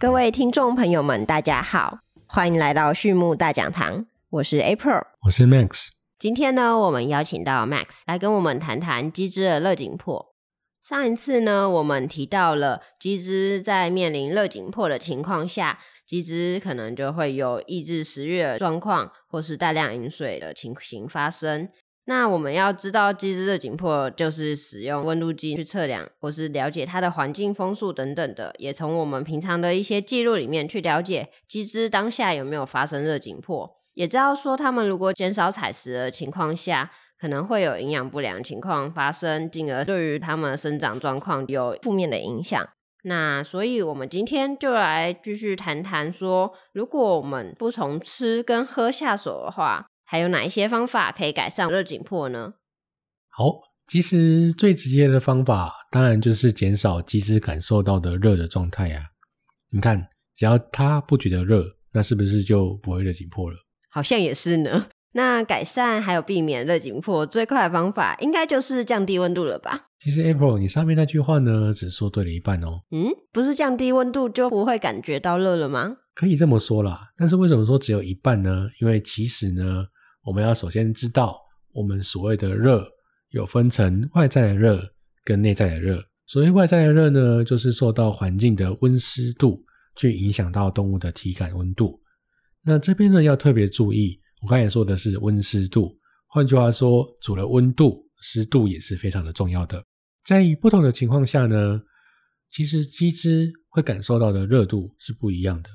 各位听众朋友们，大家好，欢迎来到畜牧大讲堂，我是 April，我是 Max。今天呢，我们邀请到 Max 来跟我们谈谈鸡只的热紧迫。上一次呢，我们提到了鸡只在面临热紧迫的情况下，鸡只可能就会有抑制食欲的状况，或是大量饮水的情形发生。那我们要知道鸡只热紧迫，就是使用温度计去测量，或是了解它的环境风速等等的，也从我们平常的一些记录里面去了解鸡只当下有没有发生热紧迫，也知道说它们如果减少采食的情况下，可能会有营养不良情况发生，进而对于它们生长状况有负面的影响。那所以，我们今天就来继续谈谈说，如果我们不从吃跟喝下手的话。还有哪一些方法可以改善热紧迫呢？好，其实最直接的方法，当然就是减少鸡只感受到的热的状态啊。你看，只要它不觉得热，那是不是就不会热紧迫了？好像也是呢。那改善还有避免热紧迫最快的方法，应该就是降低温度了吧？其实 April，你上面那句话呢，只说对了一半哦。嗯，不是降低温度就不会感觉到热了吗？可以这么说啦，但是为什么说只有一半呢？因为其实呢。我们要首先知道，我们所谓的热有分成外在的热跟内在的热。所谓外在的热呢，就是受到环境的温湿度去影响到动物的体感温度。那这边呢要特别注意，我刚才说的是温湿度，换句话说，除了温度，湿度也是非常的重要的。在不同的情况下呢，其实鸡只会感受到的热度是不一样的。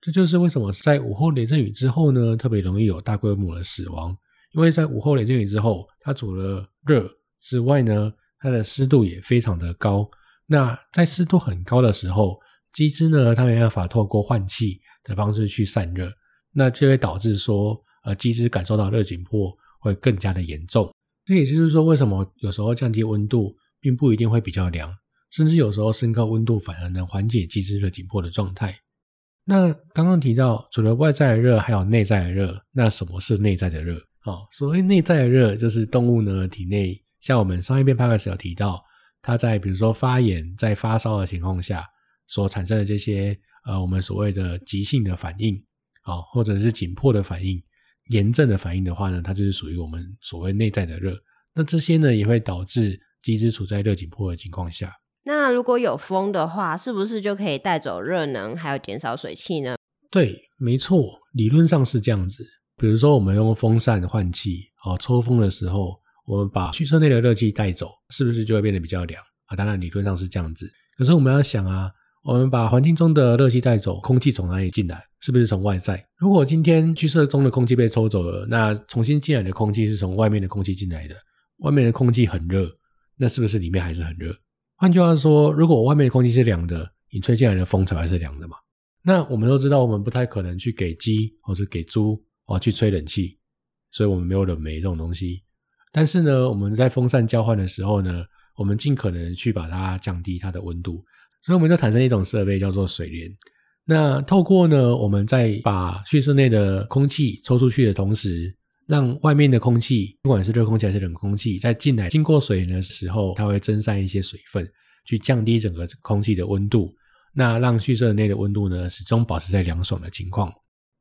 这就是为什么在午后雷阵雨之后呢，特别容易有大规模的死亡。因为在午后雷阵雨之后，它除了热之外呢，它的湿度也非常的高。那在湿度很高的时候，鸡只呢，它没办法透过换气的方式去散热，那就会导致说，呃，鸡只感受到热紧迫会更加的严重。这也就是说，为什么有时候降低温度并不一定会比较凉，甚至有时候升高温度反而能缓解鸡只热紧迫的状态。那刚刚提到，除了外在的热，还有内在的热。那什么是内在的热？哦，所谓内在的热，就是动物呢体内，像我们上一篇 p o d 有提到，它在比如说发炎、在发烧的情况下所产生的这些呃，我们所谓的急性的反应，啊，或者是紧迫的反应、炎症的反应的话呢，它就是属于我们所谓内在的热。那这些呢，也会导致机制处在热紧迫的情况下。那如果有风的话，是不是就可以带走热能，还有减少水汽呢？对，没错，理论上是这样子。比如说，我们用风扇换气，哦，抽风的时候，我们把畜舍内的热气带走，是不是就会变得比较凉啊？当然，理论上是这样子。可是我们要想啊，我们把环境中的热气带走，空气从哪里进来？是不是从外在？如果今天畜舍中的空气被抽走了，那重新进来的空气是从外面的空气进来的，外面的空气很热，那是不是里面还是很热？换句话说，如果外面的空气是凉的，你吹进来的风才会是凉的嘛？那我们都知道，我们不太可能去给鸡或者给猪哦去吹冷气，所以我们没有冷媒这种东西。但是呢，我们在风扇交换的时候呢，我们尽可能去把它降低它的温度，所以我们就产生一种设备叫做水帘。那透过呢，我们在把畜舍内的空气抽出去的同时，让外面的空气，不管是热空气还是冷空气，在进来经过水的时候，它会蒸散一些水分，去降低整个空气的温度。那让蓄舍内的温度呢，始终保持在凉爽的情况。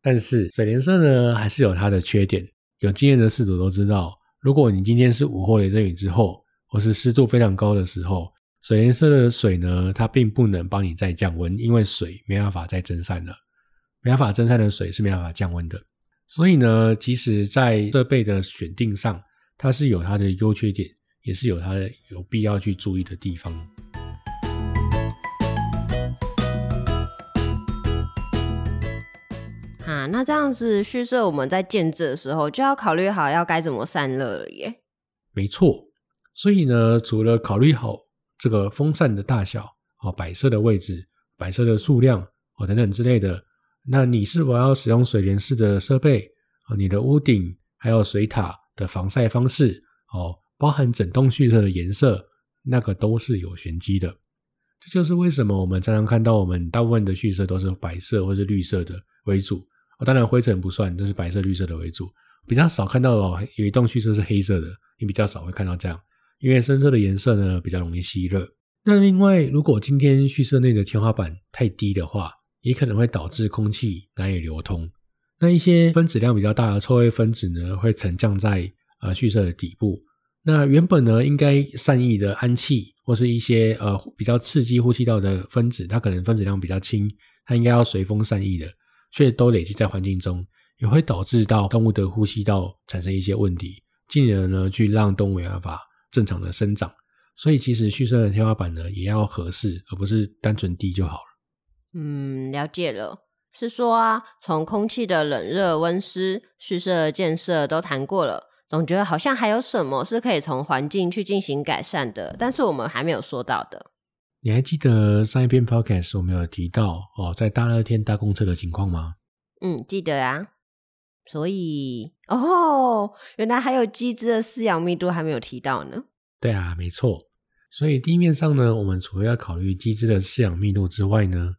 但是水帘色呢，还是有它的缺点。有经验的饲主都知道，如果你今天是午后雷阵雨之后，或是湿度非常高的时候，水帘色的水呢，它并不能帮你再降温，因为水没办法再蒸散了，没办法蒸散的水是没办法降温的。所以呢，即使，在设备的选定上，它是有它的优缺点，也是有它的有必要去注意的地方。啊，那这样子蓄设我们在建制的时候，就要考虑好要该怎么散热了耶。没错，所以呢，除了考虑好这个风扇的大小、哦摆设的位置、摆设的数量、哦等等之类的。那你是否要使用水帘式的设备啊？你的屋顶还有水塔的防晒方式哦，包含整栋宿舍的颜色，那个都是有玄机的。这就是为什么我们常常看到我们大部分的畜舍都是白色或是绿色的为主哦。当然灰尘不算，都是白色、绿色的为主。比较少看到哦，有一栋畜舍是黑色的，你比较少会看到这样，因为深色的颜色呢比较容易吸热。那另外，如果今天宿舍内的天花板太低的话，也可能会导致空气难以流通。那一些分子量比较大的臭味分子呢，会沉降在呃蓄色的底部。那原本呢，应该善意的氨气或是一些呃比较刺激呼吸道的分子，它可能分子量比较轻，它应该要随风散逸的，却都累积在环境中，也会导致到动物的呼吸道产生一些问题，进而呢去让动物没办法正常的生长。所以其实蓄色的天花板呢也要合适，而不是单纯低就好了。嗯，了解了。是说啊，从空气的冷热温湿、蓄色建设都谈过了，总觉得好像还有什么是可以从环境去进行改善的，但是我们还没有说到的。你还记得上一篇 podcast 我们有提到哦，在大热天搭公车的情况吗？嗯，记得啊。所以哦，原来还有机制的饲养密度还没有提到呢。对啊，没错。所以地面上呢，我们除了要考虑机制的饲养密度之外呢，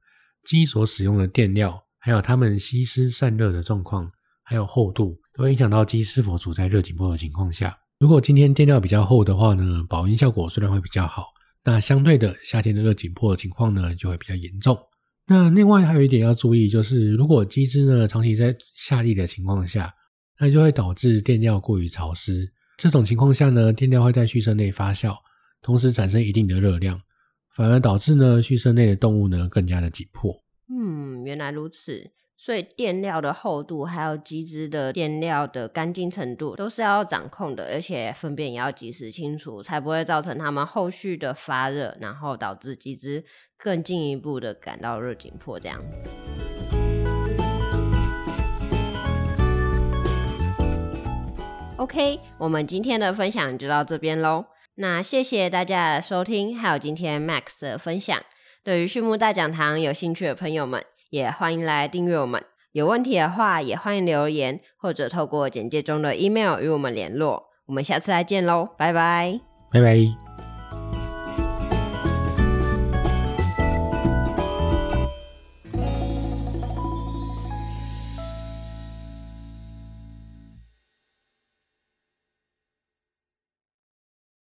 鸡所使用的垫料，还有它们吸湿散热的状况，还有厚度，都会影响到鸡是否处在热紧迫的情况下。如果今天垫料比较厚的话呢，保温效果虽然会比较好，那相对的夏天的热紧迫的情况呢，就会比较严重。那另外还有一点要注意，就是如果鸡只呢长期在夏利的情况下，那就会导致垫料过于潮湿。这种情况下呢，垫料会在畜舍内发酵。同时产生一定的热量，反而导致呢畜舍内的动物呢更加的紧迫。嗯，原来如此。所以垫料的厚度，还有鸡只的垫料的干净程度，都是要掌控的，而且粪便也要及时清除，才不会造成它们后续的发热，然后导致鸡只更进一步的感到热紧迫这样子。OK，我们今天的分享就到这边喽。那谢谢大家的收听，还有今天 Max 的分享。对于畜牧大讲堂有兴趣的朋友们，也欢迎来订阅我们。有问题的话，也欢迎留言或者透过简介中的 email 与我们联络。我们下次再见喽，拜拜，拜拜。